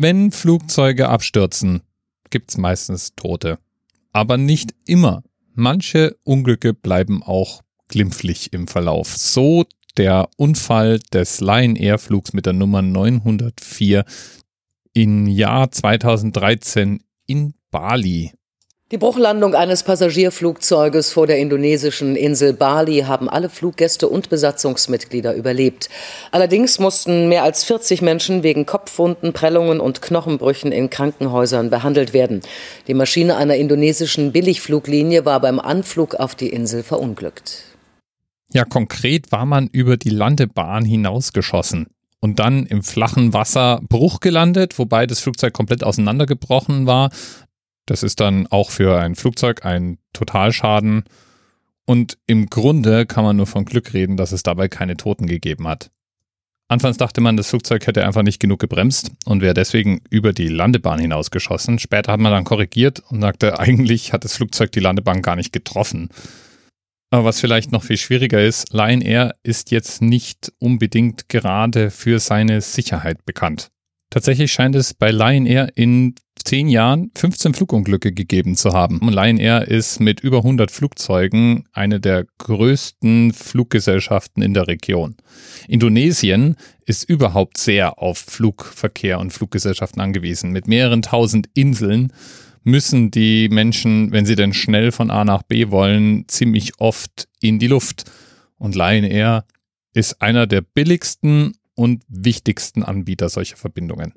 Wenn Flugzeuge abstürzen, gibt's meistens Tote. Aber nicht immer. Manche Unglücke bleiben auch glimpflich im Verlauf. So der Unfall des Lion Air Flugs mit der Nummer 904 im Jahr 2013 in Bali. Die Bruchlandung eines Passagierflugzeuges vor der indonesischen Insel Bali haben alle Fluggäste und Besatzungsmitglieder überlebt. Allerdings mussten mehr als 40 Menschen wegen Kopfwunden, Prellungen und Knochenbrüchen in Krankenhäusern behandelt werden. Die Maschine einer indonesischen Billigfluglinie war beim Anflug auf die Insel verunglückt. Ja, konkret war man über die Landebahn hinausgeschossen und dann im flachen Wasser Bruch gelandet, wobei das Flugzeug komplett auseinandergebrochen war. Das ist dann auch für ein Flugzeug ein Totalschaden. Und im Grunde kann man nur von Glück reden, dass es dabei keine Toten gegeben hat. Anfangs dachte man, das Flugzeug hätte einfach nicht genug gebremst und wäre deswegen über die Landebahn hinausgeschossen. Später hat man dann korrigiert und sagte, eigentlich hat das Flugzeug die Landebahn gar nicht getroffen. Aber was vielleicht noch viel schwieriger ist, Lion Air ist jetzt nicht unbedingt gerade für seine Sicherheit bekannt. Tatsächlich scheint es bei Lion Air in zehn Jahren 15 Flugunglücke gegeben zu haben. Und Lion Air ist mit über 100 Flugzeugen eine der größten Fluggesellschaften in der Region. Indonesien ist überhaupt sehr auf Flugverkehr und Fluggesellschaften angewiesen. Mit mehreren tausend Inseln müssen die Menschen, wenn sie denn schnell von A nach B wollen, ziemlich oft in die Luft. Und Lion Air ist einer der billigsten und wichtigsten Anbieter solcher Verbindungen.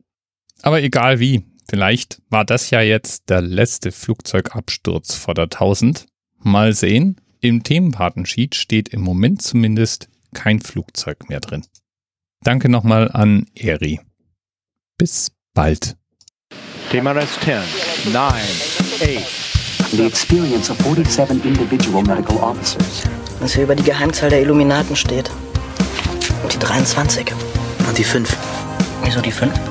Aber egal wie, vielleicht war das ja jetzt der letzte Flugzeugabsturz vor der 1000. Mal sehen. Im Themenpatensheet steht im Moment zumindest kein Flugzeug mehr drin. Danke nochmal an Eri. Bis bald. TMRS 10, 9, 8. The experience of 47 individual medical officers. Was hier über die Geheimzahl der Illuminaten steht. Und die 23. Und die 5. Wieso die 5?